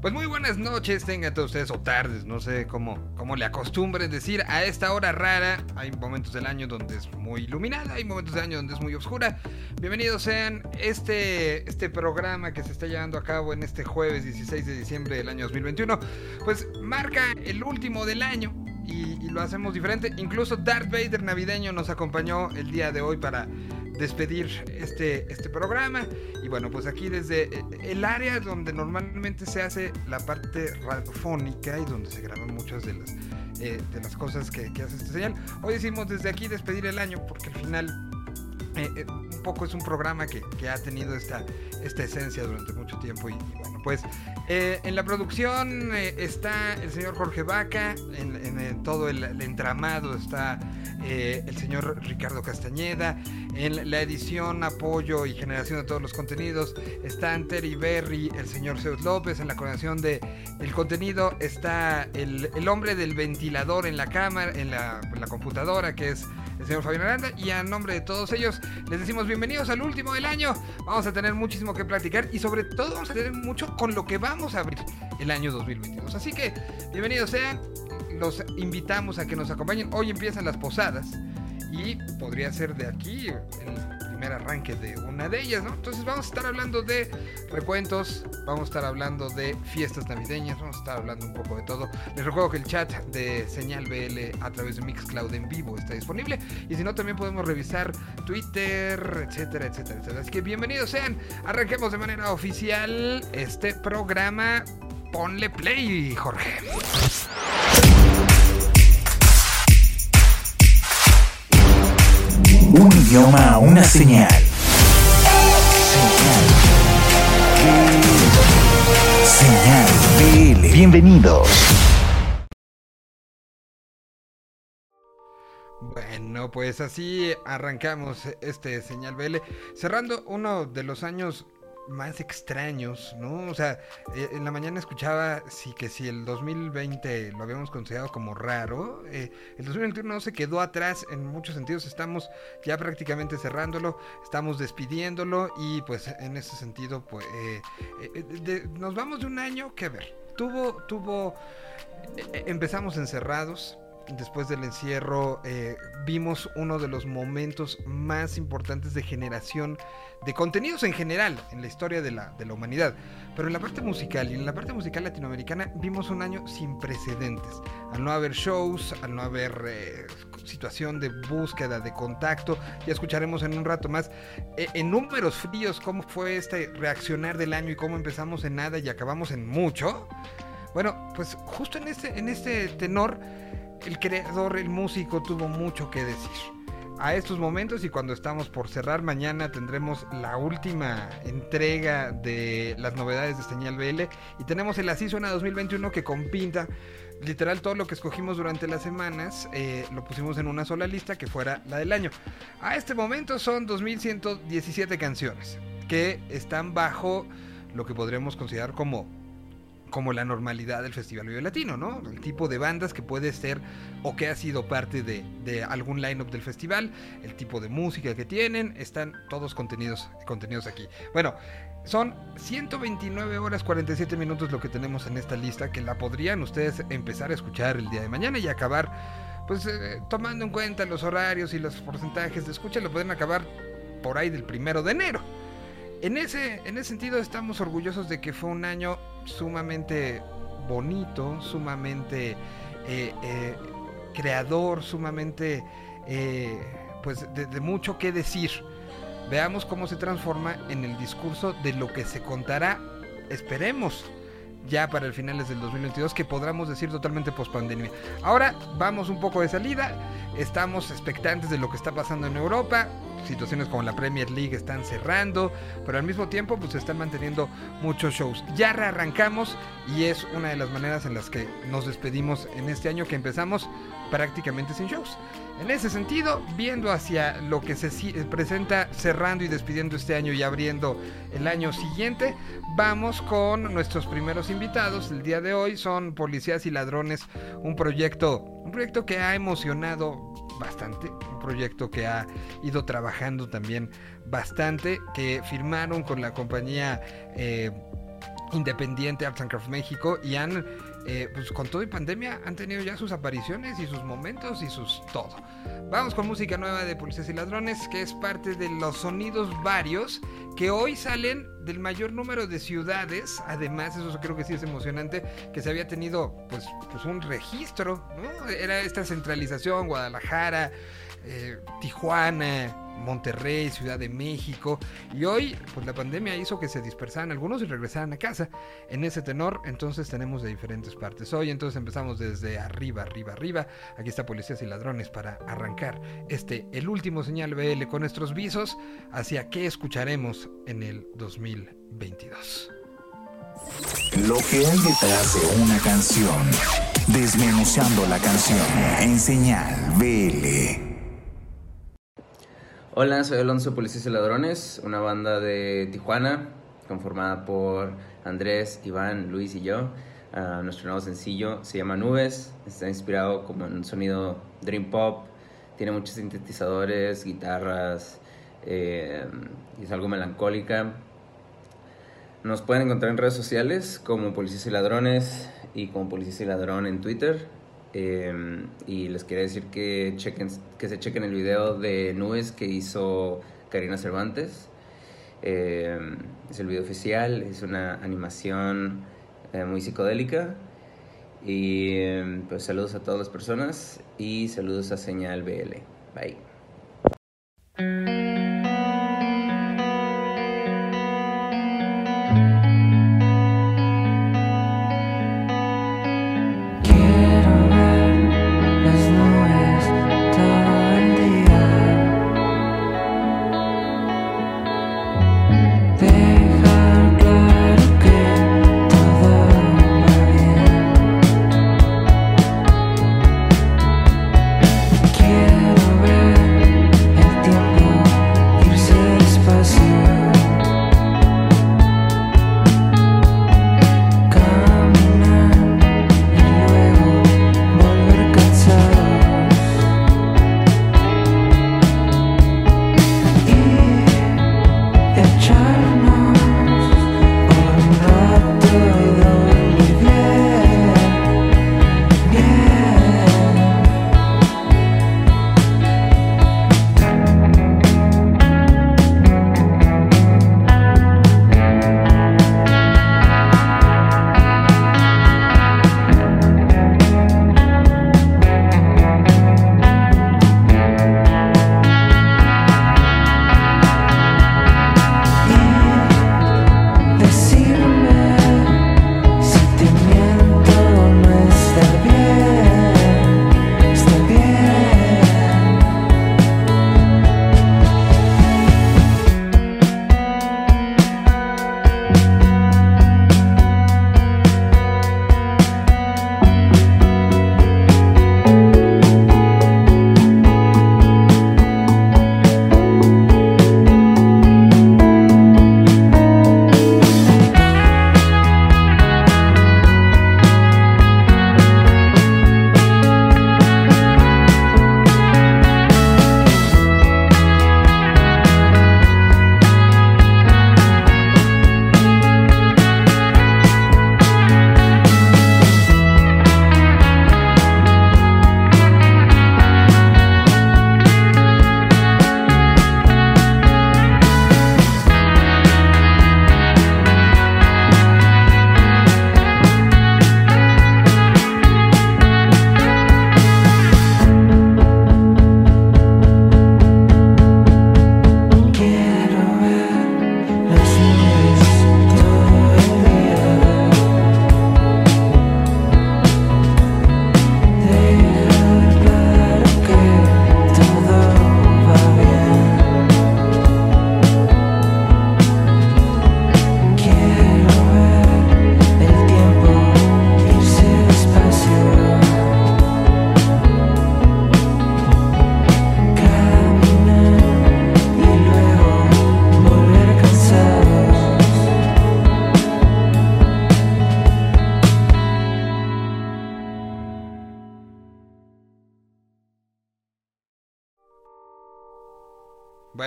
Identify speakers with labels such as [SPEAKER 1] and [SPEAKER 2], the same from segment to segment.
[SPEAKER 1] Pues muy buenas noches, tengan todos ustedes, o tardes, no sé cómo, cómo le acostumbren decir a esta hora rara. Hay momentos del año donde es muy iluminada, hay momentos del año donde es muy oscura. Bienvenidos sean este, este programa que se está llevando a cabo en este jueves 16 de diciembre del año 2021. Pues marca el último del año y, lo hacemos diferente. Incluso Darth Vader navideño nos acompañó el día de hoy para despedir este, este programa. Y bueno, pues aquí desde el área donde normalmente se hace la parte radiofónica y donde se graban muchas de las, eh, de las cosas que, hace este señal. Hoy decimos desde aquí despedir el año porque al final eh, eh, es un programa que, ha tenido esta, esencia durante mucho tiempo y, bueno, pues eh, en la producción eh, está el señor Jorge Vaca, en, todo el, entramado está eh, el señor Ricardo Castañeda, en la edición, apoyo y generación de todos los contenidos está Terry Berry, el señor Zeus López, en la coordinación de el contenido está el, hombre del ventilador en la cámara, en la, computadora que es señor Fabián Aranda y a nombre de todos ellos les decimos bienvenidos al último del año. Vamos a tener muchísimo que platicar y sobre todo vamos a tener mucho con lo que vamos a abrir el año 2022. Así que bienvenidos sean, los invitamos a que nos acompañen. Hoy empiezan las posadas y podría ser de aquí el primer arranque de una de ellas, ¿no? Entonces vamos a estar hablando de recuentos, vamos a estar hablando de fiestas navideñas, vamos a estar hablando un poco de todo. Les recuerdo que el chat de Señal BL a través de Mixcloud en vivo está disponible y si no también podemos revisar Twitter, etcétera, etcétera, etcétera. Así que bienvenidos sean, arranquemos de manera oficial este programa. Ponle play, Jorge.
[SPEAKER 2] Idioma, una señal. Señal BL. Bienvenidos.
[SPEAKER 1] Bueno, pues así arrancamos este señal BL, cerrando uno de los años más extraños, ¿no? O sea, eh, en la mañana escuchaba sí que si el 2020 lo habíamos considerado como raro, eh, el 2021 no se quedó atrás en muchos sentidos, estamos ya prácticamente cerrándolo, estamos despidiéndolo y pues en ese sentido pues eh, nos vamos de un año que a ver, tuvo tuvo empezamos encerrados, después del encierro eh, vimos uno de los momentos más importantes de generación de contenidos en general en la historia de la, de la, humanidad. Pero en la parte musical y en la parte musical latinoamericana vimos un año sin precedentes. Al no haber shows, al no haber eh, situación de búsqueda, de contacto, ya escucharemos en un rato más eh, en números fríos cómo fue este reaccionar del año y cómo empezamos en nada y acabamos en mucho. Bueno, pues justo en este, en este tenor el creador, el músico tuvo mucho que decir. A estos momentos y cuando estamos por cerrar mañana tendremos la última entrega de las novedades de Señal BL y tenemos el Así Suena 2021 que compinta literal todo lo que escogimos durante las semanas eh, lo pusimos en una sola lista que fuera la del año. A este momento son 2117 canciones que están bajo lo que podríamos considerar como como la normalidad del Festival Vive Latino, ¿no? El tipo de bandas que puede ser o que ha sido parte de, algún line-up del festival, el tipo de música que tienen, están todos contenidos, contenidos aquí. Bueno, son 129 horas 47 minutos lo que tenemos en esta lista, que la podrían ustedes empezar a escuchar el día de mañana y acabar, pues eh, tomando en cuenta los horarios y los porcentajes de escucha, lo pueden acabar por ahí del primero de enero. En ese, en ese sentido estamos orgullosos de que fue un año sumamente bonito, sumamente eh, eh, creador, sumamente eh, pues de, mucho que decir. Veamos cómo se transforma en el discurso de lo que se contará, esperemos, ya para el finales del 2022, que podamos decir totalmente post pandemia. Ahora vamos un poco de salida, estamos expectantes de lo que está pasando en Europa, situaciones como la Premier League están cerrando, pero al mismo tiempo pues están manteniendo muchos shows. Ya rearrancamos y es una de las maneras en las que nos despedimos en este año que empezamos prácticamente sin shows. En ese sentido, viendo hacia lo que se presenta cerrando y despidiendo este año y abriendo el año siguiente, vamos con nuestros primeros invitados. El día de hoy son Policías y Ladrones, un proyecto, un proyecto que ha emocionado bastante, un proyecto que ha ido trabajando también bastante, que firmaron con la compañía eh, Independiente Arts and Craft México y han, eh, pues con todo y pandemia, han tenido ya sus apariciones y sus momentos y sus todo. Vamos con música nueva de Policías y Ladrones, que es parte de los sonidos varios que hoy salen del mayor número de ciudades. Además, eso creo que sí es emocionante, que se había tenido pues, pues un registro, ¿no? Era esta centralización, Guadalajara, eh, Tijuana, Monterrey, Ciudad de México. Y hoy, pues la pandemia hizo que se dispersaran algunos y regresaran a casa. En ese tenor, entonces tenemos de diferentes partes. Hoy entonces empezamos desde arriba, arriba, arriba. Aquí está Policías y Ladrones para arrancar este, el último señal BL con nuestros visos hacia qué escucharemos en el 2022.
[SPEAKER 2] Lo que hay detrás de una canción. Desmenuzando la canción en señal BL.
[SPEAKER 3] Hola, soy Alonso Policías y Ladrones, una banda de Tijuana conformada por Andrés, Iván, Luis y yo. Uh, nuestro nuevo sencillo se llama Nubes, está inspirado como en un sonido dream pop, tiene muchos sintetizadores, guitarras, eh, y es algo melancólica. Nos pueden encontrar en redes sociales como Policías y Ladrones y como Policías y Ladrón en Twitter. Eh, y les quería decir que, chequen, que se chequen el video de Nubes que hizo Karina Cervantes. Eh, es el video oficial, es una animación eh, muy psicodélica. Y pues saludos a todas las personas y saludos a Señal BL. Bye.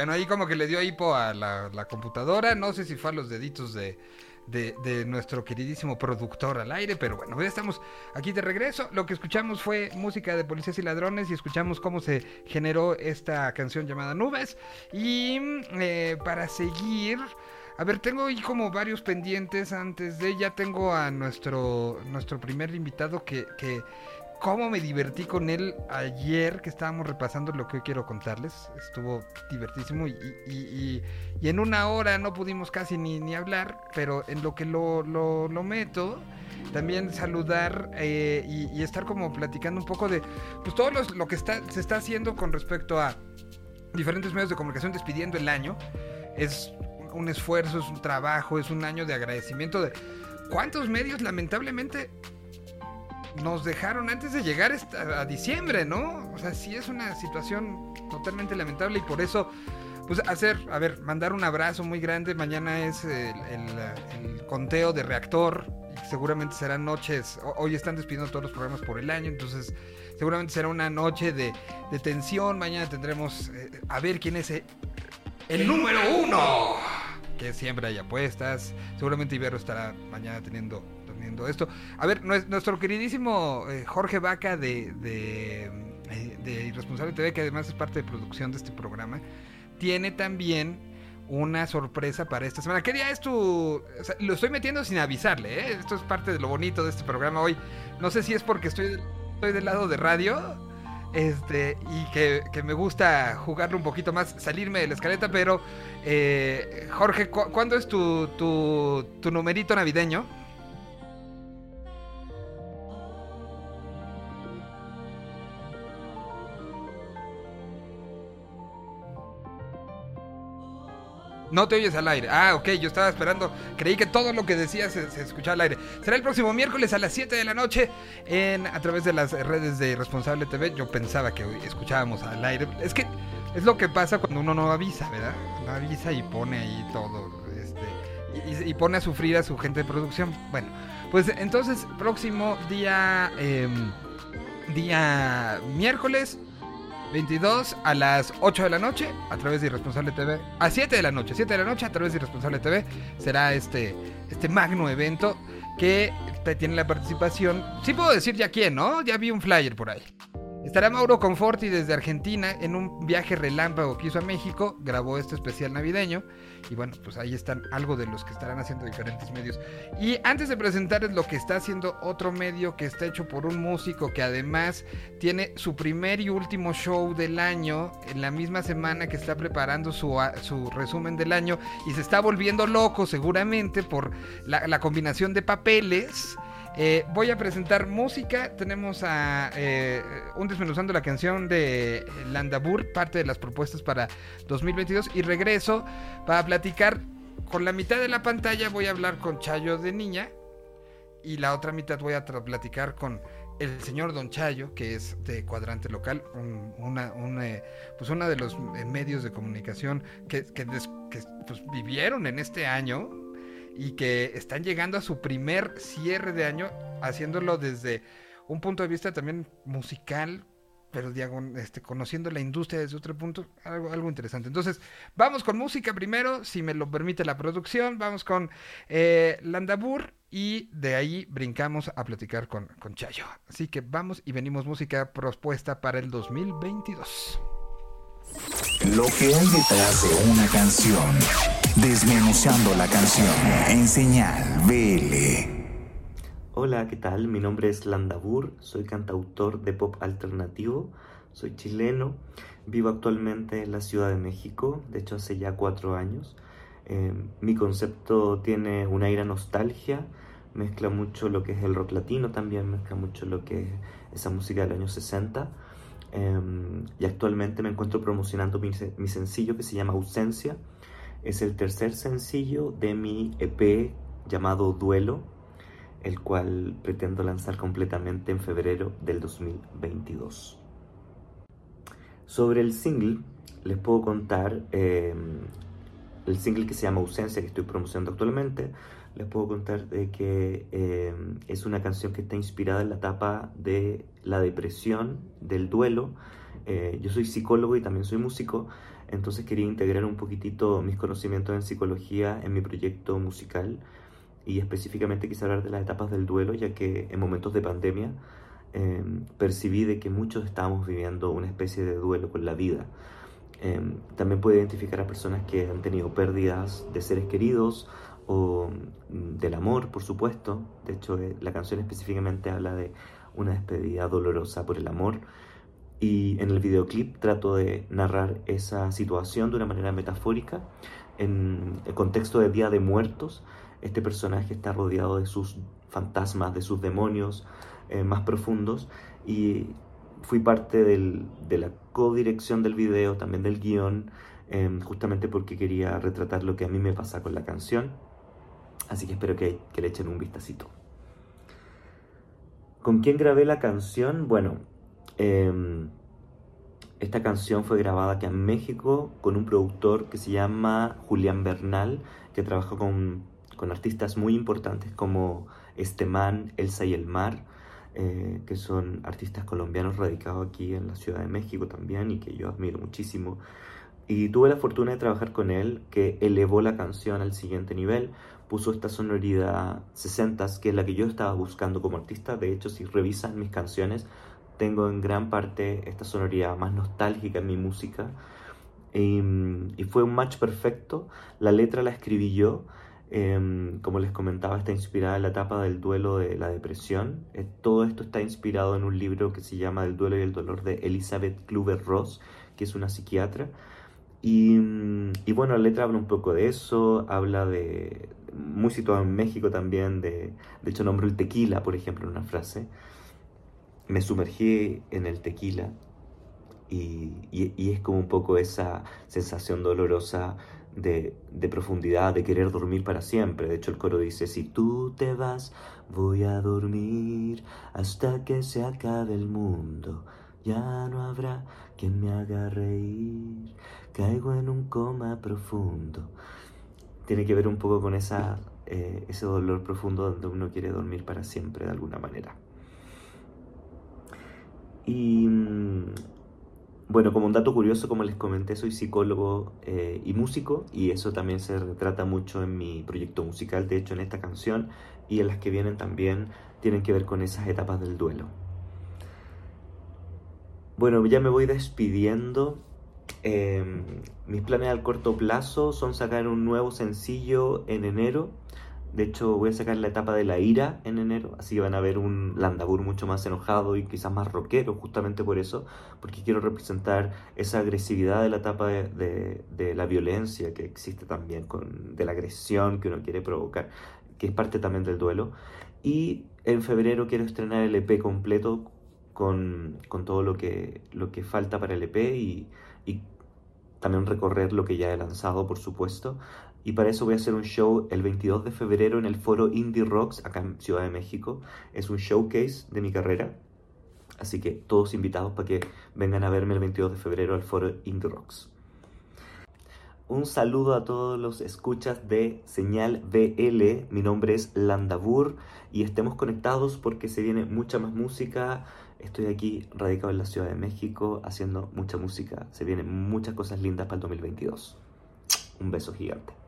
[SPEAKER 1] Bueno, ahí como que le dio hipo a la, computadora. No sé si fue a los deditos de, de, nuestro queridísimo productor al aire, pero bueno, ya estamos aquí de regreso. Lo que escuchamos fue música de policías y ladrones y escuchamos cómo se generó esta canción llamada Nubes. Y eh, para seguir... A ver, tengo ahí como varios pendientes antes de. Ya tengo a nuestro, nuestro primer invitado que cómo me divertí con él ayer que estábamos repasando lo que hoy quiero contarles. Estuvo divertísimo y, en una hora no pudimos casi ni, hablar, pero en lo que lo, meto, también saludar eh, y, estar como platicando un poco de pues todo lo que está, se está haciendo con respecto a diferentes medios de comunicación despidiendo el año. Es un esfuerzo, es un trabajo, es un año de agradecimiento de cuántos medios lamentablemente nos dejaron antes de llegar a diciembre, ¿no? O sea, sí es una situación totalmente lamentable y por eso, pues hacer, a ver, mandar un abrazo muy grande. Mañana es el, conteo de reactor. Seguramente serán noches, hoy están despidiendo todos los programas por el año, entonces seguramente será una noche de, tensión. Mañana tendremos eh, a ver quién es el, el número uno. Que siempre hay apuestas. Seguramente Ibero estará mañana teniendo esto. A ver, nuestro queridísimo eh, Jorge Vaca de, eh, de, Irresponsable TV, que además es parte de producción de este programa, tiene también una sorpresa para esta semana. ¿Qué día es tu...? lo estoy metiendo sin avisarle, ¿eh? Esto es parte de lo bonito de este programa hoy. No sé si es porque estoy, estoy del lado de radio este, y que, me gusta jugarlo un poquito más, salirme de la escaleta, pero Jorge, ¿cuándo es tu, tu numerito navideño? No te oyes al aire. Ah, ok, yo estaba esperando. Creí que todo lo que decías se, escuchaba al aire. Será el próximo miércoles a las 7 de la noche en, a través de las redes de Responsable TV. Yo pensaba que escuchábamos al aire. Es que es lo que pasa cuando uno no avisa, ¿verdad? No avisa y pone ahí todo. Este, y, pone a sufrir a su gente de producción. Bueno, pues entonces, próximo día. Em, día miércoles 22 a las 8 de la noche a través de Irresponsable TV. A 7 de la noche, 7 de la noche a través de Irresponsable TV será este, este magno evento que tiene la participación. Sí puedo decir ya quién, ¿no? Ya vi un flyer por ahí. Estará Mauro Conforti desde Argentina en un viaje relámpago que hizo a México, grabó este especial navideño y bueno, pues ahí están algo de los que estarán haciendo diferentes medios. Y antes de presentarles lo que está haciendo otro medio que está hecho por un músico que además tiene su primer y último show del año en la misma semana que está preparando su, su resumen del año y se está volviendo loco seguramente por la, la combinación de papeles. Eh, voy a presentar música. Tenemos a eh, un desmenuzando la canción de Landabur, parte de las propuestas para 2022. Y regreso para platicar con la mitad de la pantalla. Voy a hablar con Chayo de Niña. Y la otra mitad voy a tratar con el señor Don Chayo, que es de Cuadrante Local, una, eh, pues uno de los medios de comunicación que, pues, vivieron en este año y que están llegando a su primer cierre de año haciéndolo desde un punto de vista también musical, pero este, conociendo la industria desde otro punto, algo, algo interesante. Entonces, vamos con música primero, si me lo permite la producción, vamos con eh, Landabur y de ahí brincamos a platicar con, con Chayo. Así que vamos y venimos música propuesta para el 2022.
[SPEAKER 2] Lo que hay detrás de una canción. Desmenuzando la canción en señal BL.
[SPEAKER 4] Hola, ¿qué tal? Mi nombre es Landabur, soy cantautor de pop alternativo, soy chileno, vivo actualmente en la Ciudad de México, de hecho hace ya cuatro años. Eh, mi concepto tiene una aire nostalgia, mezcla mucho lo que es el rock latino también, mezcla mucho lo que es esa música de los años 60 Em, y actualmente me encuentro promocionando mi, sencillo que se llama Ausencia. Es el tercer sencillo de mi EP llamado Duelo, el cual pretendo lanzar completamente en febrero del 2022. Sobre el single, les puedo contar em, el single que se llama Ausencia que estoy promocionando actualmente les puedo contar de que eh, es una canción que está inspirada en la etapa de la depresión, del duelo. Eh, yo soy psicólogo y también soy músico, entonces quería integrar un poquitito mis conocimientos en psicología en mi proyecto musical. y específicamente quise hablar de las etapas del duelo, ya que en momentos de pandemia em, percibí de que muchos estábamos viviendo una especie de duelo con la vida. Em, también puedo identificar a personas que han tenido pérdidas de seres queridos o mm, del amor, por supuesto. De hecho, eh, la canción específicamente habla de una despedida dolorosa por el amor. Y en el videoclip trato de narrar esa situación de una manera metafórica. En el contexto de Día de Muertos, este personaje está rodeado de sus fantasmas, de sus demonios eh, más profundos. Y fui parte de la codirección del video, también del guion, em, justamente porque quería retratar lo que a mí me pasa con la canción. Así que espero que, le echen un vistacito. ¿Con quién grabé la canción? Bueno, em, esta canción fue grabada aquí en México con un productor que se llama Julián Bernal, que trabajó con, con artistas muy importantes como Esteman, Elsa y el Mar. Eh, que son artistas colombianos radicados aquí en la Ciudad de México también y que yo admiro muchísimo. Y tuve la fortuna de trabajar con él, que elevó la canción al siguiente nivel, puso esta sonoridad 60, que es la que yo estaba buscando como artista. De hecho, si revisan mis canciones, tengo en gran parte esta sonoridad más nostálgica en mi música. Y, y fue un match perfecto. La letra la escribí yo Em, como les comentaba, está inspirada en la etapa del duelo de la depresión. Eh, todo esto está inspirado en un libro que se llama El duelo y el dolor de Elizabeth Kluber-Ross, que es una psiquiatra. Y, y, bueno, la letra habla un poco de eso, habla de, muy situado en México también, de, de hecho nombro el tequila, por ejemplo, en una frase. Me sumergí en el tequila y, y, es como un poco esa sensación dolorosa de, profundidad, de querer dormir para siempre. De hecho, el coro dice, si tú te vas, voy a dormir hasta que se acabe el mundo. Ya no habrá quien me haga reír, caigo en un coma profundo. Tiene que ver un poco con esa, eh, ese dolor profundo donde uno quiere dormir para siempre de alguna manera. Y mm, bueno, como un dato curioso, como les comenté, soy psicólogo eh, y músico y eso también se retrata mucho en mi proyecto musical, de hecho en esta canción y en las que vienen también tienen que ver con esas etapas del duelo. Bueno, ya me voy despidiendo. Em, mis planes al corto plazo son sacar un nuevo sencillo en enero de hecho, voy a sacar la etapa de la ira en enero, así que van a ver un Landabur mucho más enojado y quizás más rockero, justamente por eso, porque quiero representar esa agresividad de la etapa de, la violencia que existe también, con, de la agresión que uno quiere provocar, que es parte también del duelo. Y en febrero quiero estrenar el EP completo con, todo lo que, falta para el EP y también recorrer lo que ya he lanzado, por supuesto. Y para eso voy a hacer un show el 22 de febrero en el foro Indie Rocks, acá en Ciudad de México. Es un showcase de mi carrera. Así que todos invitados para que vengan a verme el 22 de febrero al foro Indie Rocks. Un saludo a todos los escuchas de Señal BL. Mi nombre es Landabur y estemos conectados porque se viene mucha más música. Estoy aquí radicado en la Ciudad de México haciendo mucha música. Se vienen muchas cosas lindas para el 2022. Un beso gigante.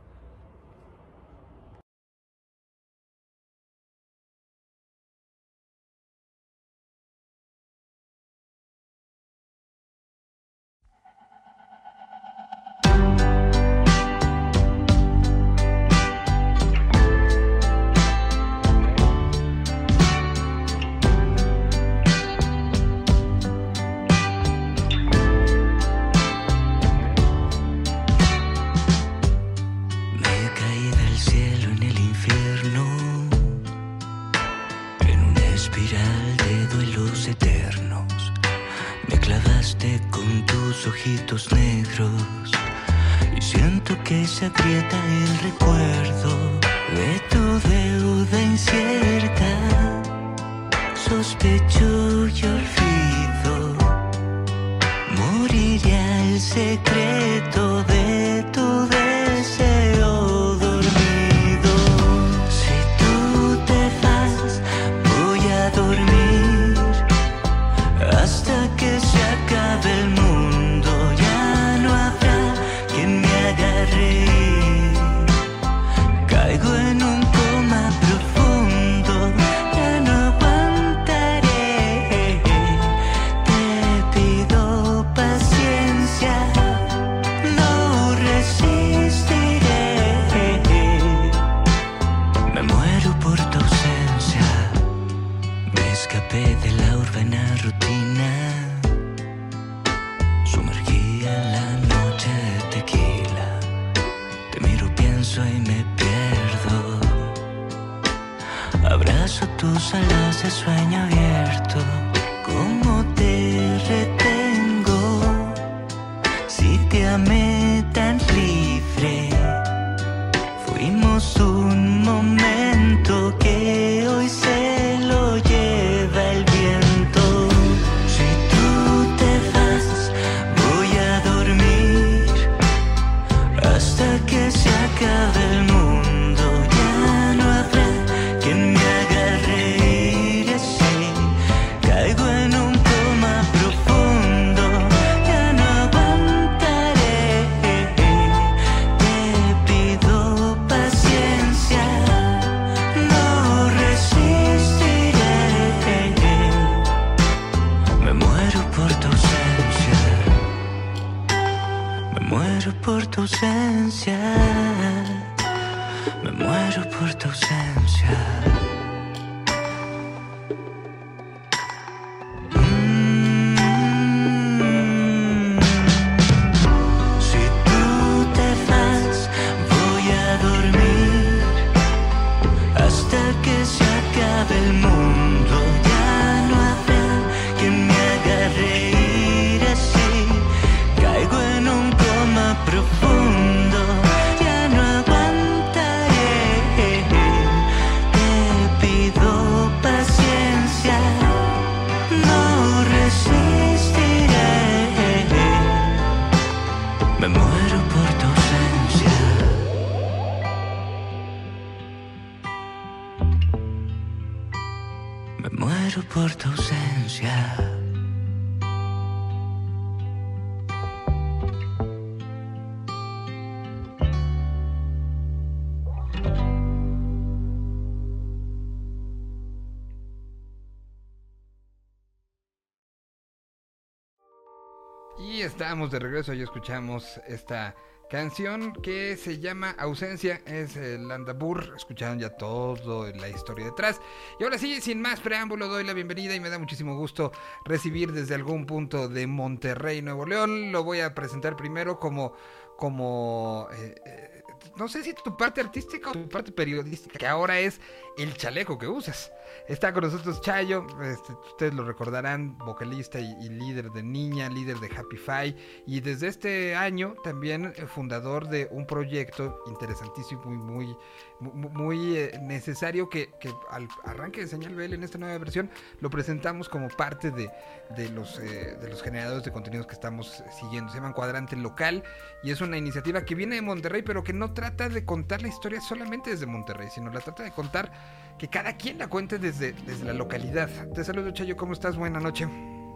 [SPEAKER 1] Estamos de regreso, ya escuchamos esta canción que se llama Ausencia, es el Landabur, escucharon ya todo la historia detrás. Y ahora sí, sin más preámbulo, doy la bienvenida y me da muchísimo gusto recibir desde algún punto de Monterrey, Nuevo León. Lo voy a presentar primero como, como eh, eh, no sé si tu parte artística o tu parte periodística, que ahora es el chaleco que usas. Está con nosotros Chayo, este, ustedes lo recordarán, vocalista y, líder de Niña, líder de Happy Fi, y desde este año también fundador de un proyecto interesantísimo y muy, muy, muy, eh, necesario que, al arranque de Señal BL en esta nueva versión lo presentamos como parte de, de los, eh, de los generadores de contenidos que estamos siguiendo. Se llama Cuadrante Local y es una iniciativa que viene de Monterrey, pero que no trata de contar la historia solamente desde Monterrey, sino la trata de contar que cada quien la cuente desde, desde la localidad. Te saludo, Chayo, ¿cómo estás? Buena noche.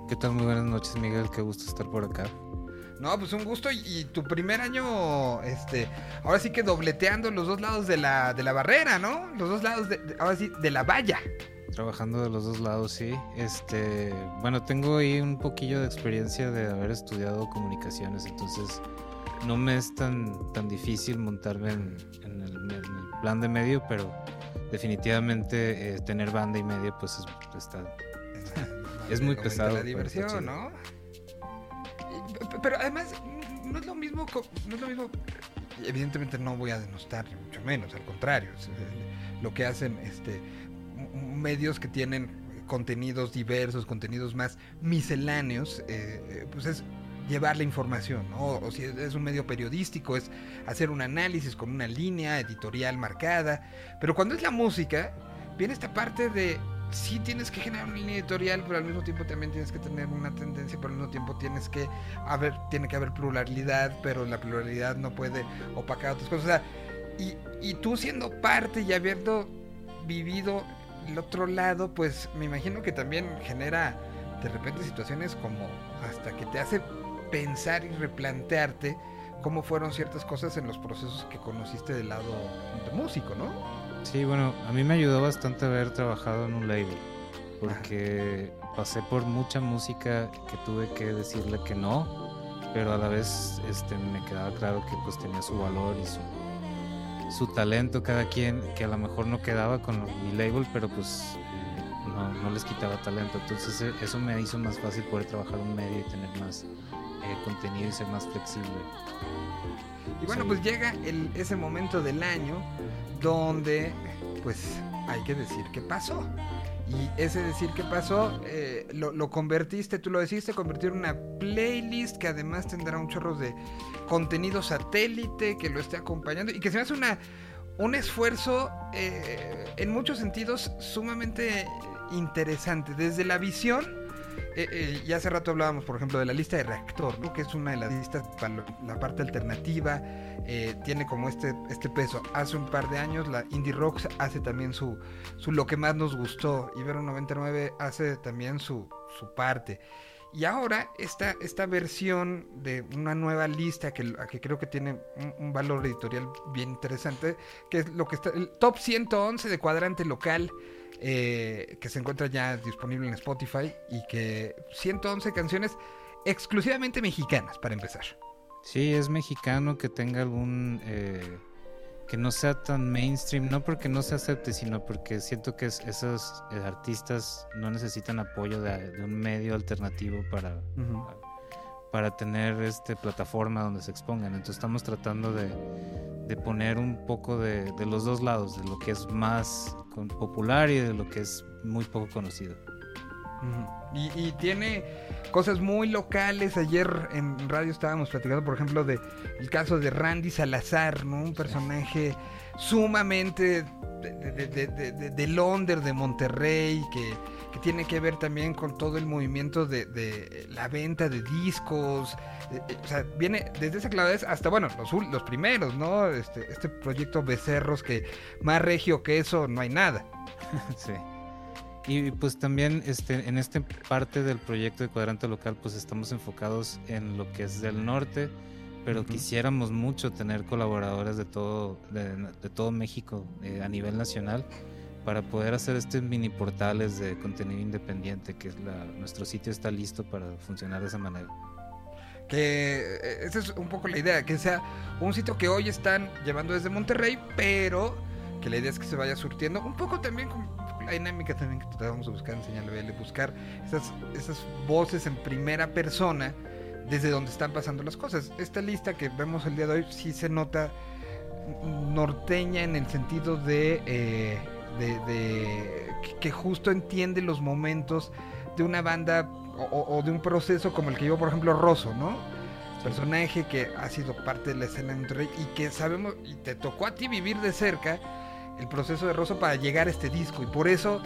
[SPEAKER 5] ¿Qué tal? Muy buenas noches, Miguel. Qué gusto estar por acá.
[SPEAKER 1] No, pues un gusto y, y tu primer año, este, ahora sí que dobleteando los dos lados de la, de la barrera, ¿no? Los dos lados, de, de- ahora sí, de la valla.
[SPEAKER 5] Trabajando de los dos lados, sí. Este, bueno, tengo ahí un poquillo de experiencia de haber estudiado comunicaciones, entonces no me es tan, tan difícil montarme en, en el, en el plan de medio, pero definitivamente eh, tener banda y media, pues es- está, Es muy pesado,
[SPEAKER 1] La diversión. ¿no? Pero además, mm, no es lo mismo, no es lo mismo. Evidentemente no voy a denostar, ni mucho menos, al contrario. es, eh, lo que hacen este medios que tienen contenidos diversos, contenidos más misceláneos, eh, eh, pues es llevar la información, ¿no? O si es un medio periodístico, es hacer un análisis con una línea editorial marcada. Pero cuando es la música, viene esta parte de sí tienes que generar una línea editorial, pero al mismo tiempo también tienes que tener una tendencia, pero al mismo tiempo tienes que haber, tiene que haber pluralidad, pero la pluralidad no puede opacar otras cosas. O sea, y, y tú siendo parte y habiendo vivido el otro lado, pues me imagino que también genera de repente situaciones como hasta que te hace pensar y replantearte cómo fueron ciertas cosas en los procesos que conociste del lado de músico, ¿no?
[SPEAKER 5] Sí, bueno, a mí me ayudó bastante haber trabajado en un label, porque pasé por mucha música que tuve que decirle que no, pero a la vez este, me quedaba claro que pues tenía su valor y su, su talento cada quien, que a lo mejor no quedaba con mi label, pero pues no, no les quitaba talento. Entonces e- eso me hizo más fácil poder trabajar un medio y tener más, eh, contenido y ser más flexible.
[SPEAKER 1] Y bueno, pues llega el- ese momento del año donde pues hay que decir qué pasó. Y ese decir qué pasó eh, lo, lo convertiste, tú lo decidiste convertir en una playlist que además tendrá un chorro de contenido satélite que lo esté acompañando y que se me hace una, un esfuerzo eh, en muchos sentidos sumamente interesante. Desde la visión, eh, eh, y hace rato hablábamos, por ejemplo, de la lista de reactor, ¿no? que es una de las listas para la parte alternativa, eh, tiene como este, este peso. Hace un par de años la Indie Rocks hace también su, su lo que más nos gustó, Ibero 99 hace también su, su parte. Y ahora esta, esta versión de una nueva lista que, que creo que tiene un, un valor editorial bien interesante, que es lo que está, el top 111 de cuadrante local, eh, que se encuentra ya disponible en Spotify y que 111 canciones exclusivamente mexicanas para empezar.
[SPEAKER 5] Sí, es mexicano que tenga algún... eh, que no sea tan mainstream, no porque no se acepte, sino porque siento que es- esos eh, artistas no necesitan apoyo de, de un medio alternativo para, para tener este plataforma donde se expongan. Entonces estamos tratando de, de poner un poco de, de los dos lados, de lo que es más popular y de lo que es muy poco conocido.
[SPEAKER 1] Y, y tiene cosas muy locales. Ayer en radio estábamos platicando, por ejemplo, de el caso de Randy Salazar, ¿no? Un personaje sumamente de, de, de, de- de- de Londres, de Monterrey, que, que tiene que ver también con todo el movimiento de, de la venta de discos. eh, eh, o sea, viene desde esa clavadez hasta, bueno, los, los primeros, ¿no? Este, este proyecto Becerros, que más regio que eso no hay nada.
[SPEAKER 5] Sí. Y pues también este, en esta parte del proyecto de cuadrante local pues estamos enfocados en lo que es del norte, pero
[SPEAKER 1] Ujú.
[SPEAKER 5] quisiéramos mucho tener colaboradores de todo, de, de todo México eh, a nivel nacional para poder hacer estos mini portales de contenido independiente, que es la, nuestro sitio está listo para funcionar de esa manera.
[SPEAKER 1] Que eh, esa es un poco la idea, que sea un sitio que hoy están llevando desde Monterrey, pero que la idea es que se vaya surtiendo un poco también con la dinámica también que tratamos de buscar en Señal buscar esas, esas voces en primera persona desde donde están pasando las cosas. Esta lista que vemos el día de hoy sí se nota norteña en el sentido de, eh, de, de- que- justo entiende los momentos de una banda o, o- o de un proceso como el que llevó por ejemplo Rosso, ¿no? Personaje que ha sido parte de la escena de Monterrey y que sabemos, y te tocó a ti vivir de cerca el proceso de Rosso para llegar a este disco y por eso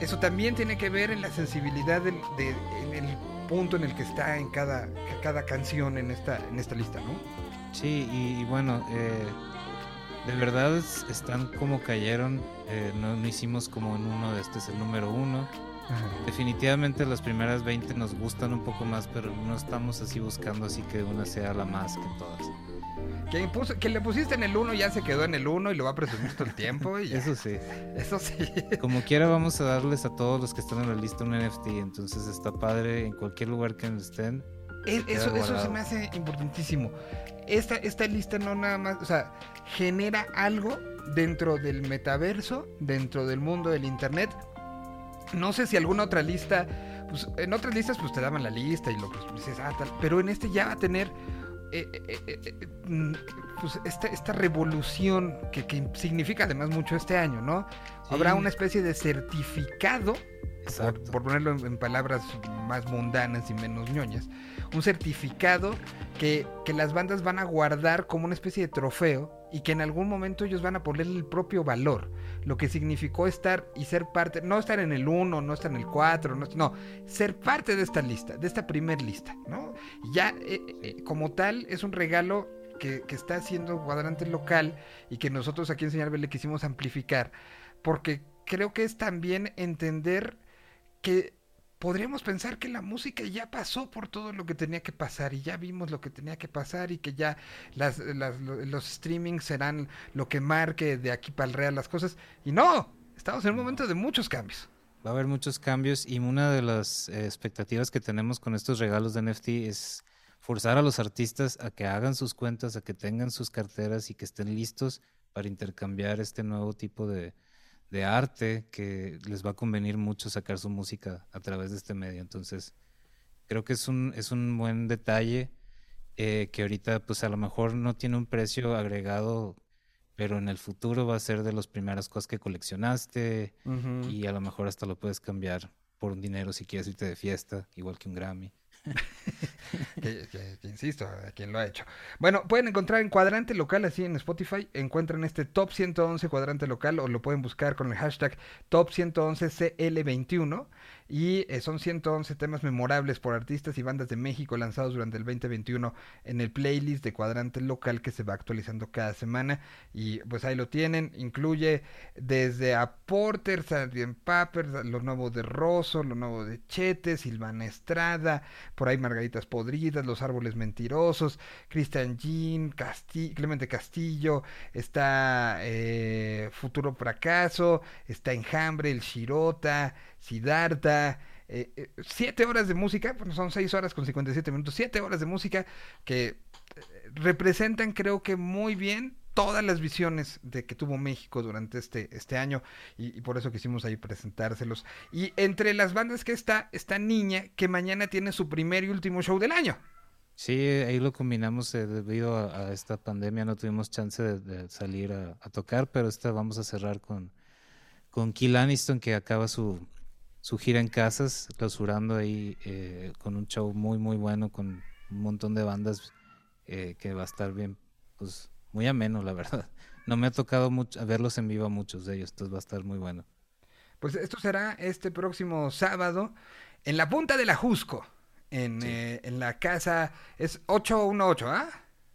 [SPEAKER 1] eso también tiene que ver en la sensibilidad del, de- en el punto en el que está en cada, cada canción en esta, en esta lista, ¿no?
[SPEAKER 5] Sí, y, y bueno, eh, de verdad es- están como cayeron, eh, no, no hicimos como en uno de este es el número uno. Definitivamente las primeras 20 nos gustan un poco más, pero no estamos así buscando así que una sea la más que todas.
[SPEAKER 1] Que, puso- que le pusiste en el 1 ya se quedó en el 1 y lo va a presumir todo el tiempo. Y.
[SPEAKER 5] Eso sí.
[SPEAKER 1] Eso sí.
[SPEAKER 5] Como quiera vamos a darles a todos los que están en la lista un NFT, entonces está padre en cualquier lugar que estén.
[SPEAKER 1] E- Eso, eso se me hace importantísimo. Esta, esta lista no nada más, o sea, genera algo dentro del metaverso, dentro del mundo del internet. No sé si alguna otra lista, pues en otras listas pues te daban la lista y lo pues, dices, ah, tal, pero en este ya va a tener eh, eh, eh, mm, pues esta, esta revolución que, que significa además mucho este año, ¿no?
[SPEAKER 5] Sí.
[SPEAKER 1] Habrá una especie de certificado por ponerlo en, en palabras más mundanas y menos ñoñas, un certificado que, que las bandas van a guardar como una especie de trofeo y que en algún momento ellos van a ponerle el propio valor, lo que significó estar y ser parte, no estar en el 1, no estar en el 4, no, no, ser parte de esta lista, de esta primer lista, ¿no? Ya eh, eh, como tal es un regalo que, que está haciendo Cuadrante Local y que nosotros aquí en Señal le quisimos amplificar, porque creo que es también entender que podríamos pensar que la música ya pasó por todo lo que tenía que pasar y ya vimos lo que tenía que pasar y que ya las, las- lo- los streamings serán lo que marque de aquí para el real las cosas. Y no, estamos en un momento de muchos cambios.
[SPEAKER 5] Va a haber muchos cambios y una de las eh, expectativas que tenemos con estos regalos de NFT es forzar a los artistas a que hagan sus cuentas, a que tengan sus carteras y que estén listos para intercambiar este nuevo tipo de, de arte que les va a convenir mucho sacar su música a través de este medio. Entonces, Creo que es un, es un buen detalle eh, que ahorita pues a lo mejor no tiene un precio agregado, pero en el futuro va a ser de las primeras cosas que coleccionaste y a lo mejor hasta lo puedes cambiar por un dinero si quieres irte de fiesta, igual que un Grammy.
[SPEAKER 1] que, que- insisto, quien lo ha hecho. Bueno, pueden encontrar en Cuadrante Local, así en Spotify, encuentran este Top 111 Cuadrante Local o lo pueden buscar con el hashtag Top 111 CL21 y eh, son 111 temas memorables por artistas y bandas de México lanzados durante el 2021 en el playlist de Cuadrante Local que se va actualizando cada semana y pues ahí lo tienen, incluye desde a Porter, Sgt. Pappers, lo nuevo de Rosso, lo nuevo de Chete, Silvana Estrada, por ahí Margaritas Podridas, Los Árboles Mentirosos, Christian Jean, Casti- Clemente Castillo, está eh, Futuro Fracaso, está Enjambre, El Shirota, Siddhartha. eh, eh, siete horas de música, bueno, son seis horas con 57 minutos, siete horas de música que eh, representan creo que muy bien todas las visiones de que tuvo México durante este, este año y, por eso quisimos ahí presentárselos. Y entre las bandas que está, está Niña, que mañana tiene su primer y último show del año.
[SPEAKER 5] Sí, ahí lo combinamos eh, debido a, esta pandemia, no tuvimos chance de, salir a, a tocar, pero esta vamos a cerrar con, con Kill Aniston, que acaba su, su gira en casas, clausurando ahí eh, con un show muy, muy bueno, con un montón de bandas eh, que va a estar bien, pues muy ameno, la verdad. No me ha tocado mucho, a verlos en vivo a muchos de ellos, entonces va a estar muy bueno.
[SPEAKER 1] Pues esto será este próximo sábado en la punta de la Jusco, en,
[SPEAKER 5] Sí.
[SPEAKER 1] eh, en la casa, es 818, ¿ah?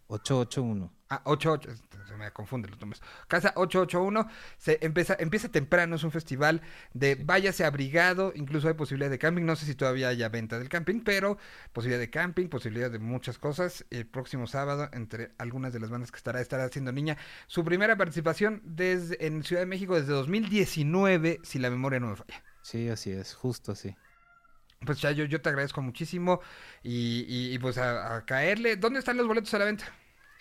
[SPEAKER 5] 881.
[SPEAKER 1] Ah, 88, se me confunden los números. Casa 881, se empieza, empieza temprano, es un festival de váyase abrigado, incluso hay posibilidad de camping, no sé si todavía haya venta del camping, pero posibilidad de camping, posibilidad de muchas cosas. El próximo sábado, entre algunas de las bandas que estará, estará haciendo Niña, su primera participación desde, en Ciudad de México desde 2019, si la memoria no me falla.
[SPEAKER 5] Sí, así es, justo así.
[SPEAKER 1] Pues Chayo, yo te agradezco muchísimo y, y- y pues a, a caerle. ¿Dónde están los boletos a la venta?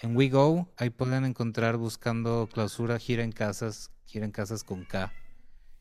[SPEAKER 5] En We Go, ahí pueden encontrar buscando clausura, gira en casas, gira en casas con K.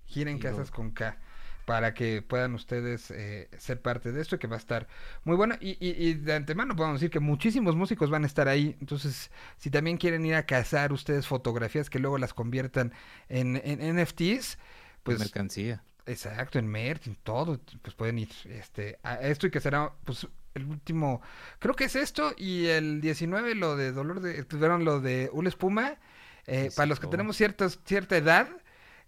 [SPEAKER 1] Giren
[SPEAKER 5] Y
[SPEAKER 1] Casas con K para que puedan ustedes eh, ser parte de esto que va a estar muy bueno y, y- y de antemano podemos decir que muchísimos músicos van a estar ahí entonces si también quieren ir a cazar ustedes fotografías que luego las conviertan en, en NFTs pues
[SPEAKER 5] mercancía.
[SPEAKER 1] exacto en merch en todo pues pueden ir este a esto y que será pues el último creo que es esto y el 19 lo de dolor de tuvieron lo de una espuma eh, para los que tenemos ciertas, cierta edad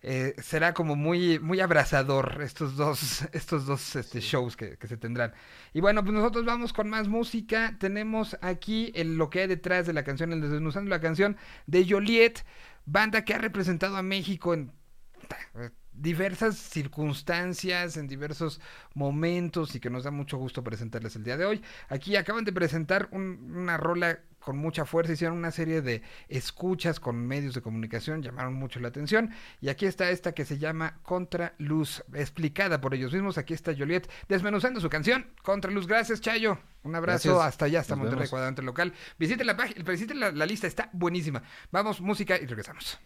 [SPEAKER 1] eh, será como muy muy abrazador estos dos estos dos este, shows que, que se tendrán. Y bueno pues nosotros vamos con más música. Tenemos aquí el, lo que hay detrás de la canción el desmenuzando la canción de Joliet banda que ha representado a México en diversas circunstancias, en diversos momentos y que nos da mucho gusto presentarles el día de hoy. Aquí acaban de presentar un- una rola con mucha fuerza, hicieron una serie de escuchas con medios de comunicación, llamaron mucho la atención y aquí está esta que se llama Contra Luz, explicada por ellos mismos. Aquí está Joliet desmenuzando su canción Contra Luz. Gracias, Chayo. Un abrazo
[SPEAKER 5] Gracias.
[SPEAKER 1] hasta allá, hasta
[SPEAKER 5] Nos
[SPEAKER 1] Monterrey,
[SPEAKER 5] vemos.
[SPEAKER 1] cuadrante local. Visiten la página, visiten la, la lista, está buenísima. Vamos, música y regresamos.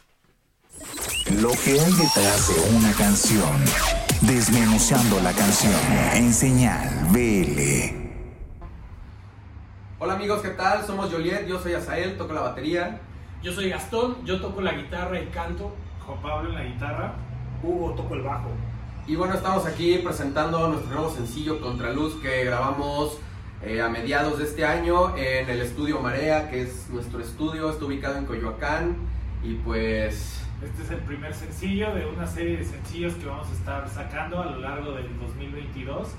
[SPEAKER 2] Lo que hay detrás de una canción. Desmenuzando la canción en señal BL.
[SPEAKER 6] Hola amigos, ¿qué tal? Somos Joliet, yo soy Azael, toco la batería.
[SPEAKER 7] Yo soy Gastón, yo toco la guitarra y canto.
[SPEAKER 8] Juan Pablo en la guitarra, Hugo toco el bajo.
[SPEAKER 6] Y bueno, estamos aquí presentando nuestro nuevo sencillo Contraluz que grabamos eh, a mediados de este año en el estudio Marea, que es nuestro estudio, está ubicado en Coyoacán. Y pues
[SPEAKER 8] Este es el primer sencillo de una serie de sencillos que vamos a estar sacando a lo largo del 2022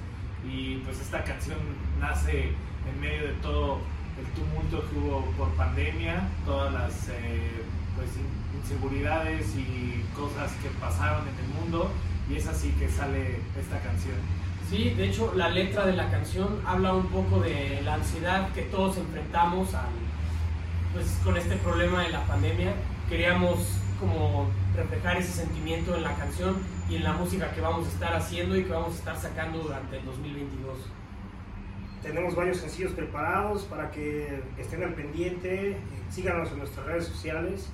[SPEAKER 8] y pues esta canción nace en medio de todo el tumulto que hubo por pandemia, todas las eh, pues, in- inseguridades y cosas que pasaron en el mundo y es así que sale esta canción.
[SPEAKER 7] Sí, de hecho la letra de la canción habla un poco de la ansiedad que todos enfrentamos al, pues, con este problema de la pandemia. Queríamos como reflejar ese sentimiento en la canción y en la música que vamos a estar haciendo y que vamos a estar sacando durante el 2022.
[SPEAKER 9] Tenemos varios sencillos preparados para que estén al pendiente. Síganos en nuestras redes sociales.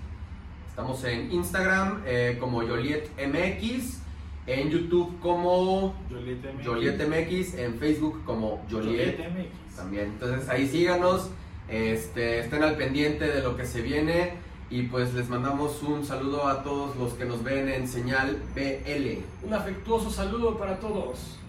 [SPEAKER 6] estamos en Instagram eh, como Joliet MX en YouTube como
[SPEAKER 8] Joliet MX.
[SPEAKER 6] Joliet MX, en Facebook como Joliet
[SPEAKER 8] Joliet MX.
[SPEAKER 6] también. Entonces ahí síganos, este, estén al pendiente de lo que se viene y pues les mandamos un saludo a todos los que nos ven en señal BL.
[SPEAKER 7] Un afectuoso saludo para todos.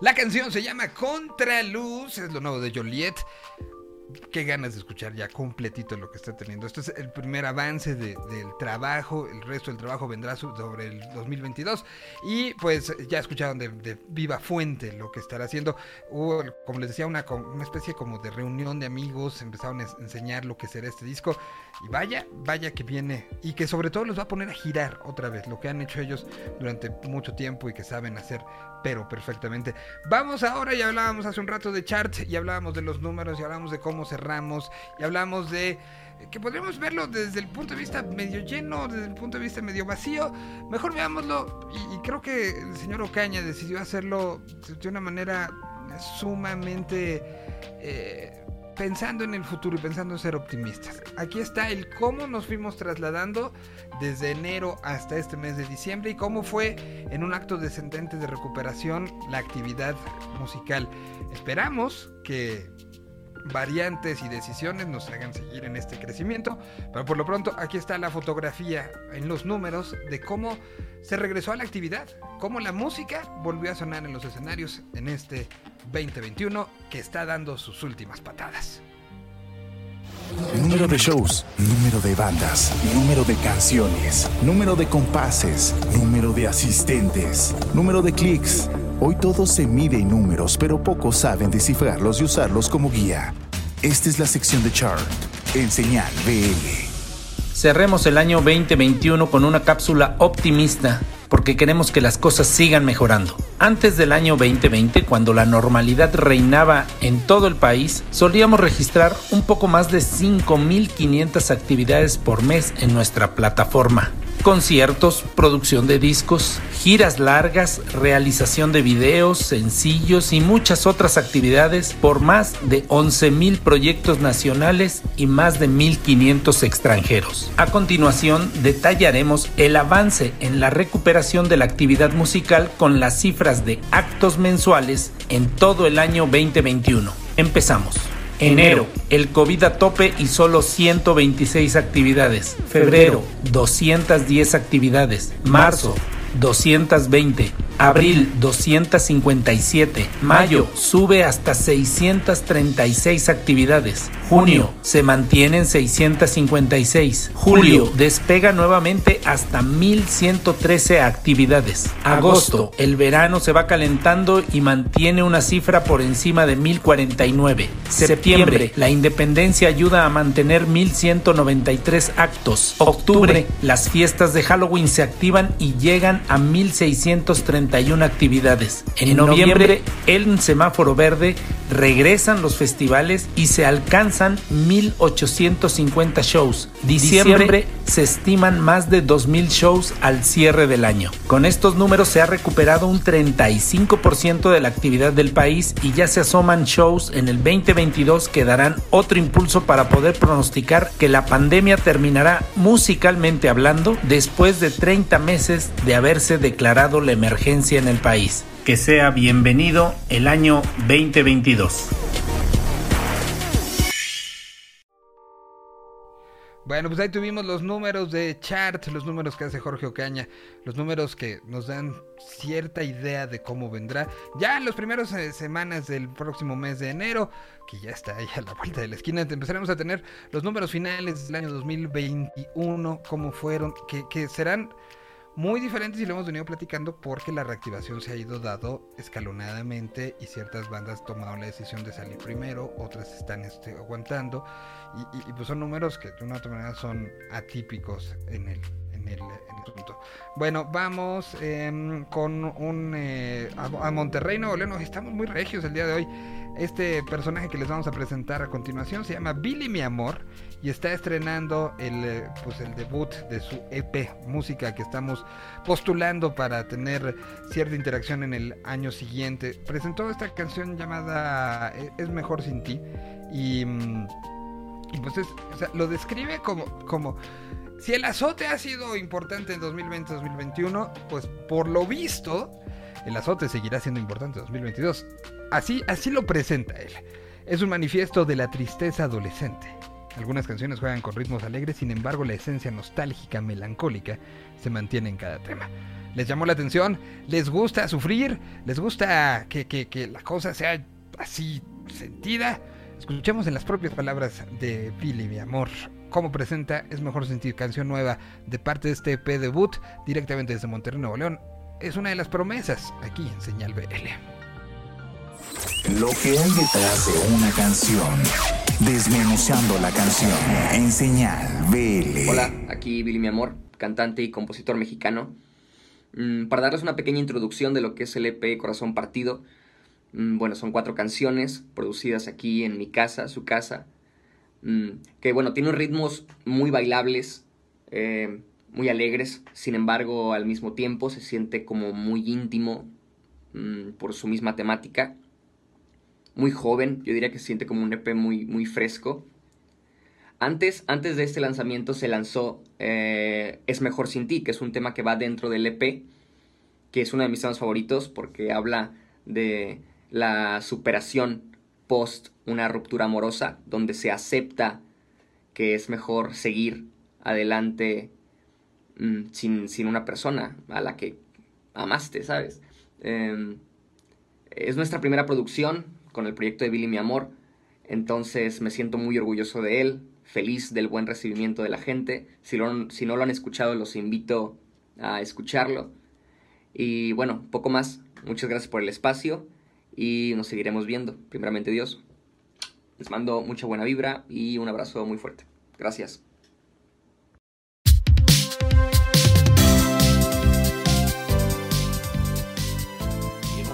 [SPEAKER 1] La canción se llama Contraluz, es lo nuevo de Joliet. Qué ganas de escuchar ya completito lo que está teniendo. Este es el primer avance de- del trabajo. El resto del trabajo vendrá sobre el 2022. Y pues ya escucharon de, de Viva Fuente lo que estará haciendo. Hubo, como les decía, una, una especie como de reunión de amigos. Empezaron a enseñar lo que será este disco. Y vaya, vaya que viene. Y que sobre todo los va a poner a girar otra vez. Lo que han hecho ellos durante mucho tiempo y que saben hacer pero perfectamente. Vamos ahora, ya hablábamos hace un rato de charts, y hablábamos de los números, y hablábamos de cómo cerramos, y hablamos de que podríamos verlo desde el punto de vista medio lleno, desde el punto de vista medio vacío. Mejor veámoslo, y, y creo que el señor Ocaña decidió hacerlo de una manera sumamente... eh, pensando en el futuro y pensando en ser optimistas. Aquí está el cómo nos fuimos trasladando desde enero hasta este mes de diciembre y cómo fue en un acto descendente de recuperación la actividad musical. Esperamos que variantes y decisiones nos hagan seguir en este crecimiento, pero por lo pronto aquí está la fotografía en los números de cómo se regresó a la actividad, cómo la música volvió a sonar en los escenarios en este 2021 que está dando sus últimas patadas.
[SPEAKER 2] Número de shows, número de bandas, número de canciones, número de compases, número de asistentes, número de clics. Hoy todo se mide en números, pero pocos saben descifrarlos y usarlos como guía. Esta es la sección de chart en señal BL.
[SPEAKER 10] Cerremos el año 2021 con una cápsula optimista porque queremos que las cosas sigan mejorando. Antes del año 2020, cuando la normalidad reinaba en todo el país, solíamos registrar un poco más de 5.500 actividades por mes en nuestra plataforma. Conciertos, producción de discos, giras largas, realización de videos, sencillos y muchas otras actividades por más de 11.000 proyectos nacionales y más de 1.500 extranjeros. A continuación, detallaremos el avance en la recuperación de la actividad musical con las cifras de actos mensuales en todo el año 2021. Empezamos. Enero, el COVID a tope y solo 126 actividades. Febrero, 210 actividades. Marzo, 220. Abril 257. Mayo sube hasta 636 actividades. Junio se mantienen 656. Julio despega nuevamente hasta 1113 actividades. Agosto el verano se va calentando y mantiene una cifra por encima de 1049. Septiembre la independencia ayuda a mantener 1193 actos. Octubre las fiestas de Halloween se activan y llegan a 1631 actividades. En noviembre, el semáforo verde regresan los festivales y se alcanzan 1850 shows. Diciembre se estiman más de 2000 shows al cierre del año. Con estos números se ha recuperado un 35% de la actividad del país y ya se asoman shows en el 2022 que darán otro impulso para poder pronosticar que la pandemia terminará musicalmente hablando después de 30 meses de haberse declarado la emergencia en el país. Que sea bienvenido el año 2022.
[SPEAKER 1] Bueno, pues ahí tuvimos los números de chart, los números que hace Jorge Ocaña, los números que nos dan cierta idea de cómo vendrá. Ya en las primeras eh, semanas del próximo mes de enero, que ya está ahí a la vuelta de la esquina, empezaremos a tener los números finales del año 2021, cómo fueron, que, que serán muy diferentes y lo hemos venido platicando porque la reactivación se ha ido dado escalonadamente y ciertas bandas tomaron la decisión de salir primero, otras están este, aguantando. Y, pues son números que de una otra manera son atípicos en el, el asunto. Bueno, vamos em, con un eh, a, a Monterrey, Nuevo León. Estamos muy regios el día de hoy. Este personaje que les vamos a presentar a continuación se llama Billy Mi Amor y está estrenando el, eh, pues el debut de su EP, música que estamos postulando para tener cierta interacción en el año siguiente. Presentó esta canción llamada eh, Es Mejor Sin Ti y, mm, y pues es, o sea, lo describe como, como si el azote ha sido importante en 2020-2021, pues por lo visto el azote seguirá siendo importante en 2022. Así, así lo presenta él. Es un manifiesto de la tristeza adolescente. Algunas canciones juegan con ritmos alegres, sin embargo la esencia nostálgica, melancólica, se mantiene en cada tema. ¿Les llamó la atención? ¿Les gusta sufrir? ¿Les gusta que, que- que la cosa sea así sentida? Escuchemos en las propias palabras de Billy, mi amor, cómo presenta Es Mejor Sentir, canción nueva de parte de este EP debut, directamente desde Monterrey, Nuevo León. Es una de las promesas aquí en Señal BL.
[SPEAKER 2] Lo que hay detrás de una canción. Desmenuzando la canción en señal BL.
[SPEAKER 11] Hola, aquí Billy Mi Amor, cantante y compositor mexicano. Mm, para darles una pequeña introducción de lo que es el EP Corazón Partido, mm, bueno, son cuatro canciones producidas aquí en mi casa, su casa, que bueno, tienen ritmos muy bailables, eh, muy alegres, sin embargo, al mismo tiempo se siente como muy íntimo mm, por su misma temática, muy joven, yo diría que se siente como un EP muy, muy fresco. Antes, antes de este lanzamiento se lanzó eh, Es Mejor Sin Ti, que es un tema que va dentro del EP, que es uno de mis temas favoritos porque habla de la superación una ruptura amorosa, donde se acepta que es mejor seguir adelante mm, sin, sin una persona a la que amaste, ¿sabes? Em, es nuestra primera producción con el proyecto de Billy Mi Amor, entonces me siento muy orgulloso de él, feliz del buen recibimiento de la gente. Si, lo- si no lo han escuchado, los invito a escucharlo. Y bueno, poco más. Muchas gracias por el espacio y nos seguiremos viendo, primeramente Dios. Les mando mucha buena vibra y un abrazo muy fuerte. Gracias.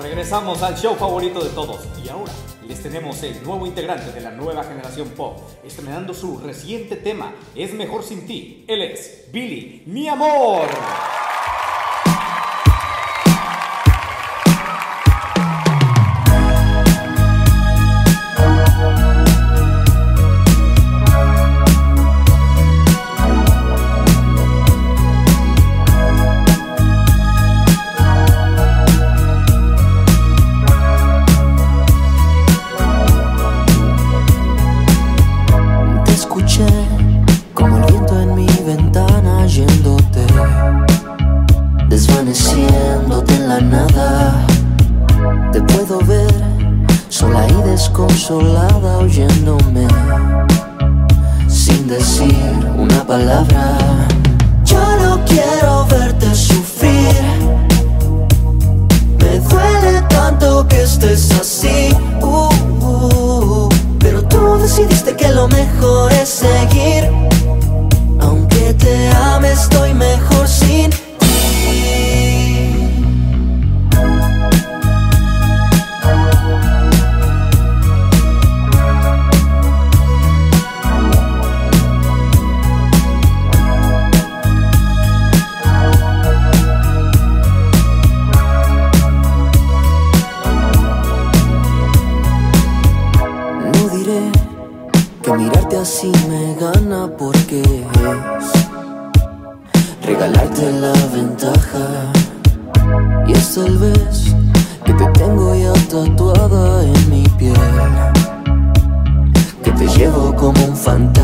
[SPEAKER 12] Regresamos al show favorito de todos. Y ahora les tenemos el nuevo integrante de la nueva generación pop, estrenando su reciente tema, Es Mejor Sin Ti. Él es Billy, mi amor.
[SPEAKER 13] Fantasma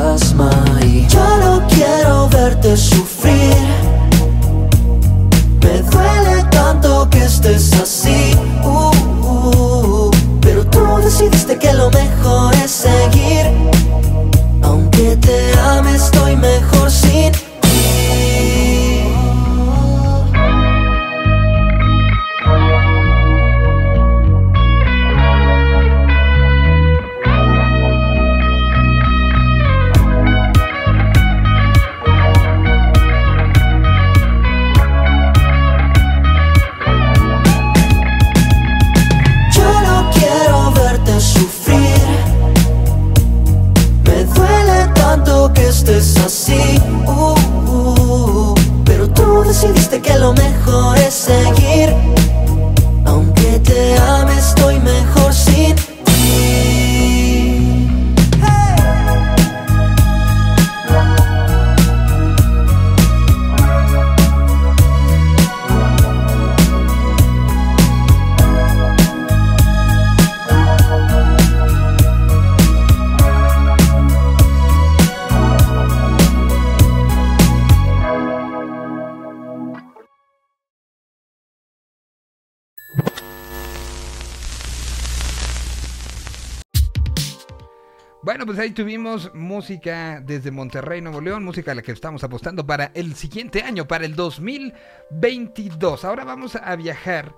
[SPEAKER 1] música desde Monterrey, Nuevo León, música a la que estamos apostando para el siguiente año, para el 2022. Ahora vamos a viajar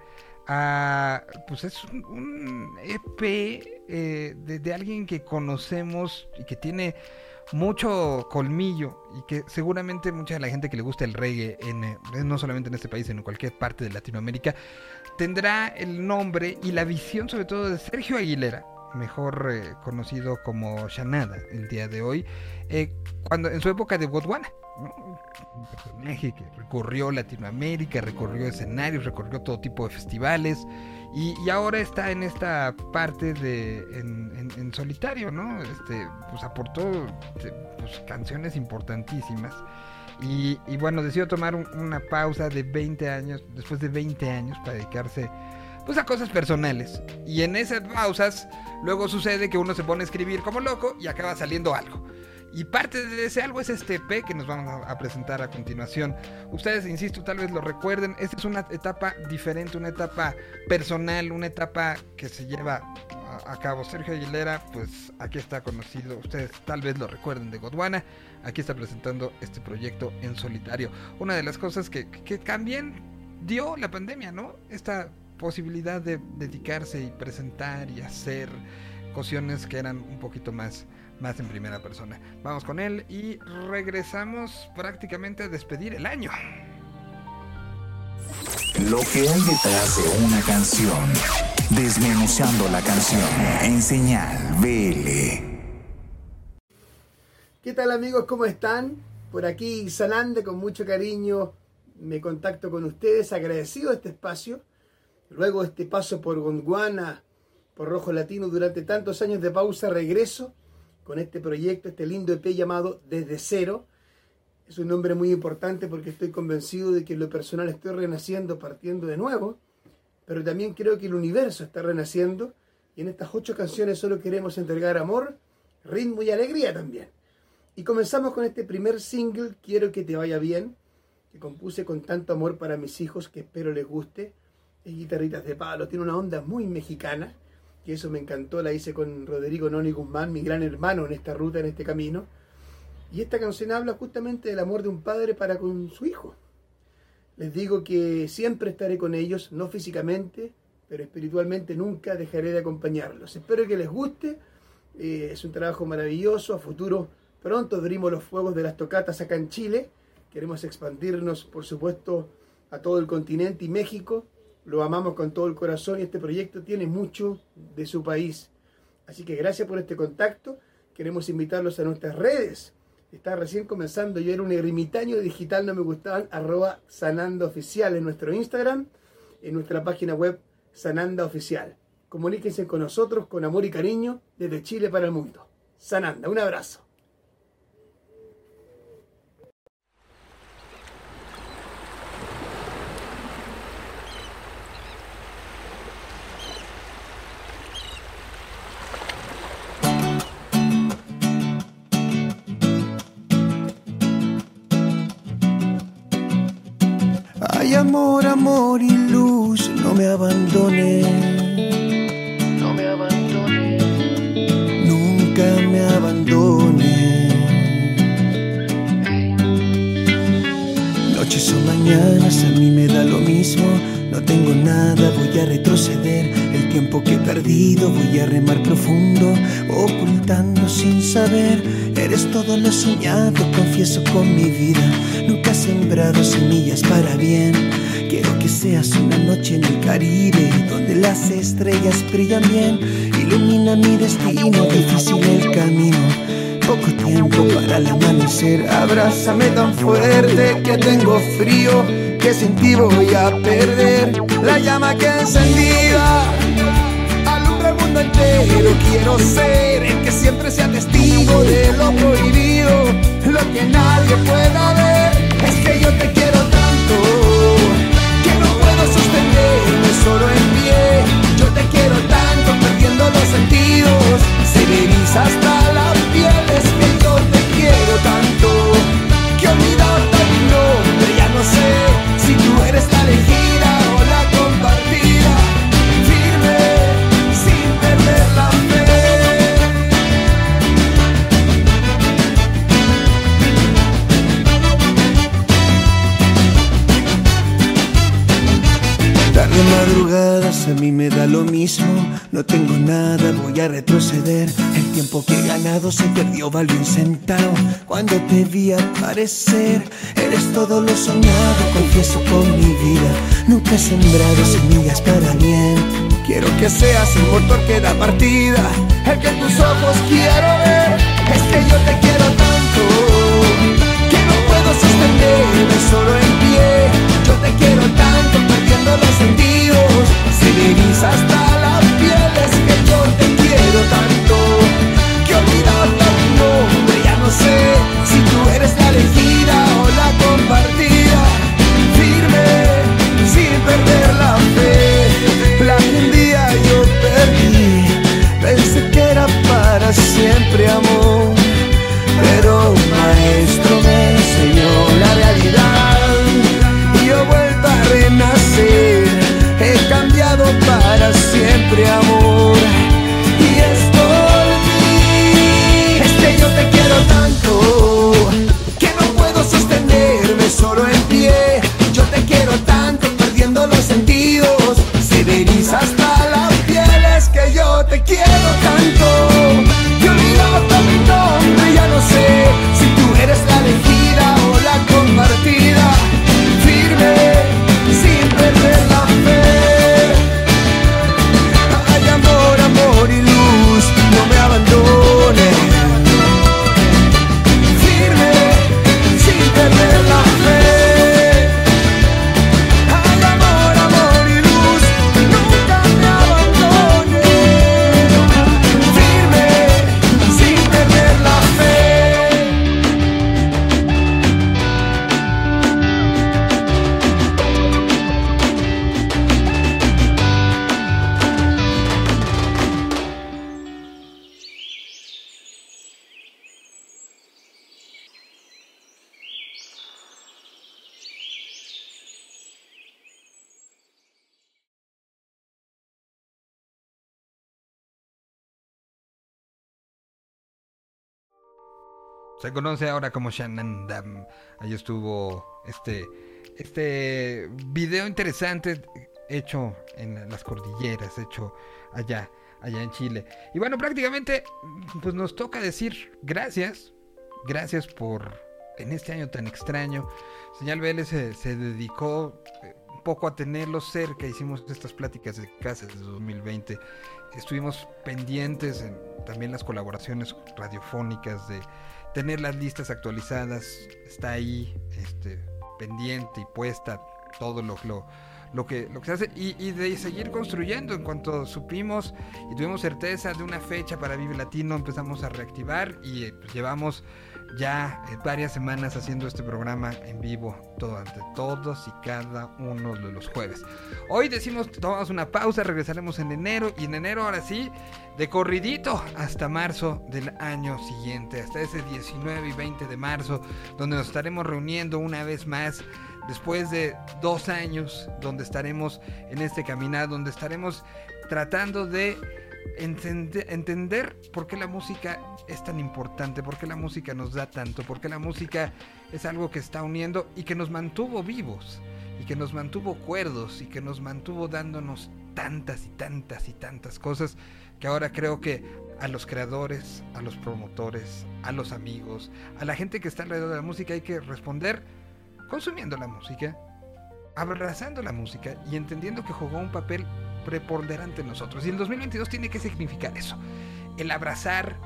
[SPEAKER 1] a, pues es un, EP eh, de, de alguien que conocemos y que tiene mucho colmillo y que seguramente mucha de la gente que le gusta el reggae, en, eh, no solamente en este país, sino en cualquier parte de Latinoamérica, tendrá el nombre y la visión sobre todo de Sergio Aguilera, mejor eh, conocido como Shanada el día de hoy, eh, cuando en su época de Botswana. ¿no? Personaje que recorrió Latinoamérica, recorrió escenarios, recorrió todo tipo de festivales y, ahora está en esta parte de en, en- solitario, ¿no? Este, pues aportó este, pues, canciones importantísimas. Y, y bueno, decidió tomar un- una pausa de 20 años, después de 20 años, para dedicarse pues a cosas personales. Y en esas pausas, luego sucede que uno se pone a escribir como loco y acaba saliendo algo. Y parte de ese algo es este EP que nos vamos a, presentar a continuación. Ustedes, insisto, tal vez lo recuerden. Esta es una etapa diferente, una etapa personal, una etapa que se lleva a cabo. Sergio Aguilera, pues aquí está conocido. Ustedes tal vez lo recuerden de Godwana. Aquí está presentando este proyecto en solitario. Una de las cosas que, que también dio la pandemia, ¿no? Esta posibilidad de dedicarse y presentar y hacer cuestiones que eran un poquito más, más en primera persona. Vamos con él y regresamos prácticamente a despedir el año.
[SPEAKER 2] Lo que hay detrás de una canción. Desmenuzando la canción en señal BL.
[SPEAKER 14] ¿Qué tal amigos? ¿Cómo están? Por aquí Sanande, con mucho cariño me contacto con ustedes, agradecido de este espacio. Luego este paso por Gondwana, por Rojo Latino, durante tantos años de pausa, regreso con este proyecto, este lindo EP llamado Desde Cero. Es un nombre muy importante porque estoy convencido de que en lo personal estoy renaciendo, partiendo de nuevo, pero también creo que el universo está renaciendo y en estas ocho canciones solo queremos entregar amor, ritmo y alegría también. Y comenzamos con este primer single, Quiero que te vaya bien, que compuse con tanto amor para mis hijos que espero les guste. Es guitarritas de palo, tiene una onda muy mexicana, que eso me encantó, la hice con Rodrigo Noni Guzmán, mi gran hermano en esta ruta, en este camino. Y esta canción habla justamente del amor de un padre para con su hijo. Les digo que siempre estaré con ellos, no físicamente, pero espiritualmente nunca dejaré de acompañarlos. Espero que les guste. eh, es un trabajo maravilloso. A futuro, pronto abrimos los fuegos de las tocatas acá en Chile. Queremos expandirnos, por supuesto, a todo el continente y México. Lo amamos con todo el corazón y este proyecto tiene mucho de su país. Así que gracias por este contacto. Queremos invitarlos a nuestras redes. Está recién comenzando, yo era un ermitaño digital, no me gustaban, arroba Sananda Oficial en nuestro Instagram, en nuestra página web Sananda Oficial. Comuníquense con nosotros con amor y cariño desde Chile para el mundo. Sananda, un abrazo.
[SPEAKER 15] Amor, amor y luz, no me abandones. No me abandones. Nunca me abandones. Noches o mañanas, a mí me da lo mismo. No tengo nada, voy a retroceder. El tiempo que he perdido, voy a remar profundo, ocultando sin saber. Eres todo lo soñado, confieso con mi vida. Nunca he sembrado semillas para bien. Quiero que seas una noche en el Caribe, donde las estrellas brillan bien. Ilumina mi destino, difícil el camino. Poco tiempo para el amanecer. Abrázame tan fuerte que tengo frío, que sin ti voy a perder la llama que encendida alumbra el mundo entero. Quiero ser el que siempre sea testigo de lo prohibido. Lo que nadie pueda ver es que yo te quiero tanto que no puedo sostenerme solo en pie. Yo te quiero tanto perdiendo los sentidos. Se me un centavo. Cuando te vi aparecer, eres todo lo soñado, confieso con mi vida. Nunca he sembrado semillas para bien. Quiero que seas el motor que da partida, el que tus ojos quiero ver. Es que yo te quiero tanto que no puedo sostenerme solo en pie. Yo te quiero tanto perdiendo los sentidos. Se me hasta la piel, es que yo te quiero tanto no sé si tú eres la elegida o la compartida. Firme, sin perder la fe, la que un día yo perdí. Pensé que era para siempre amor, pero un maestro me enseñó la realidad y yo he vuelto a renacer. He cambiado para siempre amor Se
[SPEAKER 1] conoce ahora como Shannon Dam. Ahí estuvo este, este video interesante hecho en las cordilleras, hecho allá, allá en Chile. Y bueno, prácticamente pues nos toca decir gracias, gracias por en este año tan extraño. Señal Vélez se, dedicó eh, un poco a tenerlos cerca, hicimos estas pláticas de casa desde 2020. Estuvimos pendientes en también las colaboraciones radiofónicas de tener las listas actualizadas, está ahí este, pendiente y puesta todo lo, lo, lo, que, lo que se hace y, y de seguir construyendo. En cuanto supimos y tuvimos certeza de una fecha para Vive Latino, empezamos a reactivar y eh, pues, llevamos ya eh, varias semanas haciendo este programa en vivo durante todos y cada uno de los jueves. Hoy decimos, tomamos una pausa, regresaremos en enero y en enero ahora sí, de corridito hasta marzo del año siguiente, hasta ese 19 y 20 de marzo, donde nos estaremos reuniendo una vez más después de dos años, donde estaremos en este caminar, donde estaremos tratando de entende- entender por qué la música es tan importante, por qué la música nos da tanto, por qué la música es algo que está uniendo y que nos mantuvo vivos, y que nos mantuvo cuerdos, y que nos mantuvo dándonos tantas y tantas y tantas cosas que ahora creo que a los creadores, a los promotores, a los amigos, a la gente que está alrededor de la música hay que responder consumiendo la música, abrazando la música y entendiendo que jugó un papel preponderante en nosotros. Y el 2022 tiene que significar eso. El abrazar,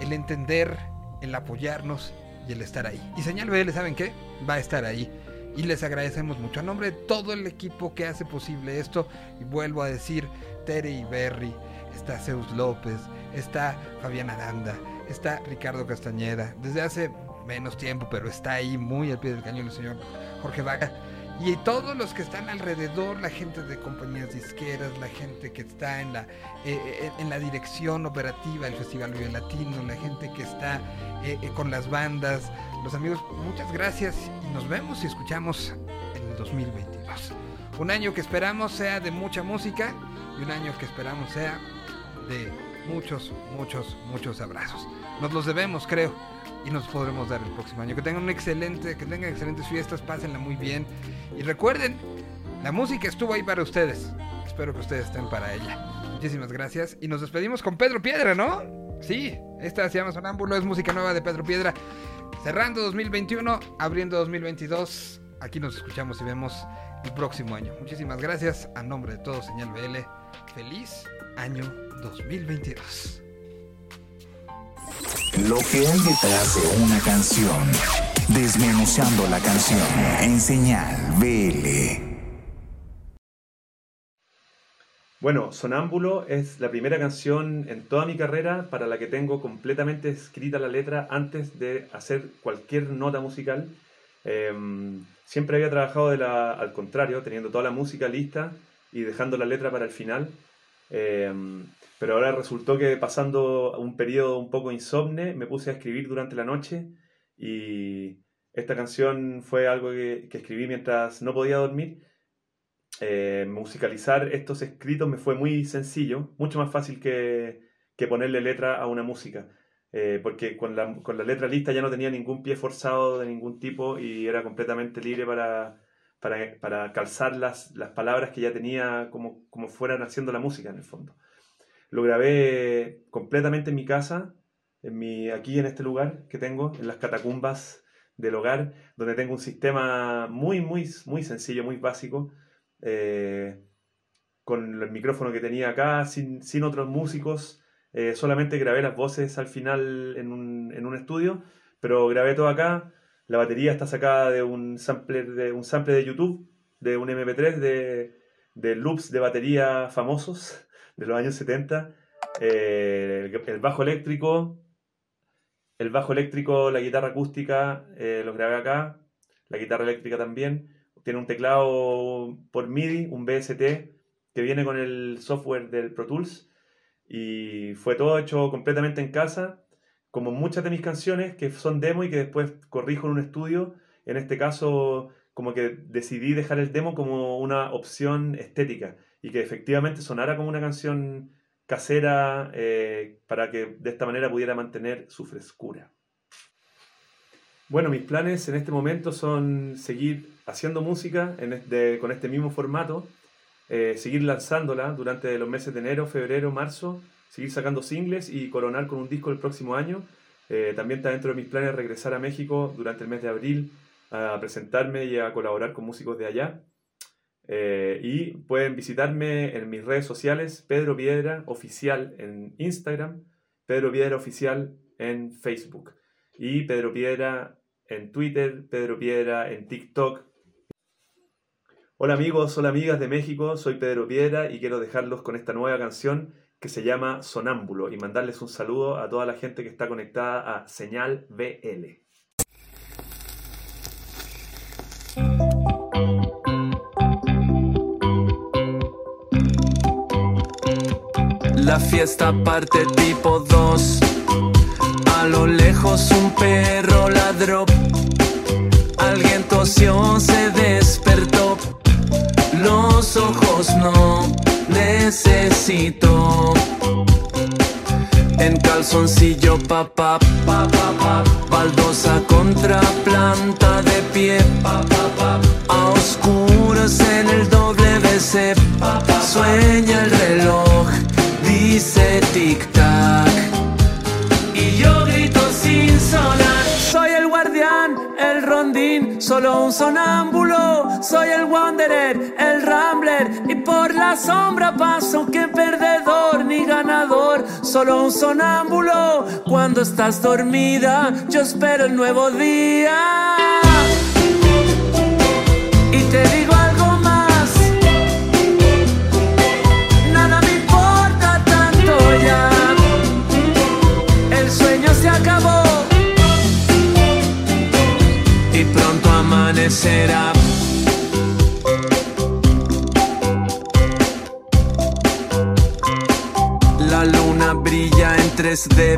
[SPEAKER 1] el entender, el apoyarnos y el estar ahí. Y Señal BL, ¿saben qué? Va a estar ahí. Y les agradecemos mucho. A nombre de todo el equipo que hace posible esto, y vuelvo a decir, Tere y Berry, está Zeus López, está Fabián Aranda, está Ricardo Castañeda, desde hace menos tiempo, pero está ahí muy al pie del cañón el señor Jorge Vaga. Y todos los que están alrededor, la gente de compañías disqueras, la gente que está en la, eh, eh, en la dirección operativa del Festival Vive Latino, la gente que está eh, con las bandas, los amigos, muchas gracias y nos vemos y escuchamos en el 2022. Un año que esperamos sea de mucha música y un año que esperamos sea de muchos, muchos, muchos abrazos. Nos los debemos, creo, y nos podremos dar el próximo año. Que tengan un excelente, que tengan excelentes fiestas, pásenla muy bien. Y recuerden, la música estuvo ahí para ustedes. espero que ustedes estén para ella. Muchísimas gracias. Y nos despedimos con Pedro Piedra, ¿no? Sí, esta se llama Sonámbulo, es música nueva de Pedro Piedra. Cerrando 2021, abriendo 2022. Aquí nos escuchamos y vemos el próximo año. Muchísimas gracias. A nombre de todo, Señal BL, feliz año 2022.
[SPEAKER 2] Lo que hay detrás de una canción. Desmenuzando la canción en señal BL.
[SPEAKER 16] Bueno, Sonámbulo es la primera canción en toda mi carrera para la que tengo completamente escrita la letra antes de hacer cualquier nota musical. Em, siempre había trabajado de la, al contrario, teniendo toda la música lista y dejando la letra para el final. Em, pero ahora resultó que pasando un periodo un poco insomne, me puse a escribir durante la noche y esta canción fue algo que, que escribí mientras no podía dormir. Eh, musicalizar estos escritos me fue muy sencillo, mucho más fácil que, que ponerle letra a una música. Eh, porque con la, con la letra lista ya no tenía ningún pie forzado de ningún tipo y era completamente libre para, para, para calzar las, las palabras que ya tenía como, como fueran haciendo la música en el fondo. Lo grabé completamente en mi casa, en mi, aquí en este lugar que tengo, en las catacumbas del hogar, donde tengo un sistema muy, muy, muy sencillo, muy básico, eh, con el micrófono que tenía acá, sin, sin otros músicos, eh, solamente grabé las voces al final en un, en un, estudio, pero grabé todo acá. La batería está sacada de un sampler de, un sample de YouTube, de un MP3 de, de loops de batería famosos de los años 70. Eh, el, el, bajo eléctrico, el bajo eléctrico, la guitarra acústica, eh, los grabé acá, la guitarra eléctrica también. Tiene un teclado por MIDI, un BST, que viene con el software del Pro Tools y fue todo hecho completamente en casa, como muchas de mis canciones que son demo y que después corrijo en un estudio. En este caso, como que decidí dejar el demo como una opción estética y que efectivamente sonara como una canción casera eh, para que de esta manera pudiera mantener su frescura. Bueno, mis planes en este momento son seguir haciendo música con este mismo formato, eh, seguir lanzándola durante los meses de enero, febrero, marzo, seguir sacando singles y coronar con un disco el próximo año. Eh, también está dentro de mis planes regresar a México durante el mes de abril a presentarme y a colaborar con músicos de allá. Eh, y pueden visitarme en mis redes sociales, Pedro Piedra Oficial en Instagram, Pedro Piedra Oficial en Facebook y Pedro Piedra en Twitter, Pedro Piedra en TikTok. Hola amigos, hola amigas de México, soy Pedro Piedra y quiero dejarlos con esta nueva canción que se llama Sonámbulo y mandarles un saludo a toda la gente que está conectada a Señal BL.
[SPEAKER 17] La fiesta parte tipo 2. A lo lejos un perro ladró. Alguien tosió, se despertó. Los ojos no necesito. En calzoncillo papá, pa, pa, pa, baldosa contra planta de pie, a oscuras en el WC, sueña el reloj, dice tic tac, y yo grito sin sonar. Soy el guardián, el rondín, solo un sonámbulo. Soy el wanderer, el rambler, y por la sombra paso que perdedor ni ganador. Solo un sonámbulo. Cuando estás dormida, yo espero el nuevo día. Y te digo algo El sueño se acabó. Y pronto amanecerá. La luna brilla en 3D,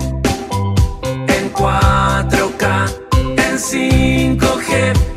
[SPEAKER 17] en 4K, en 5G,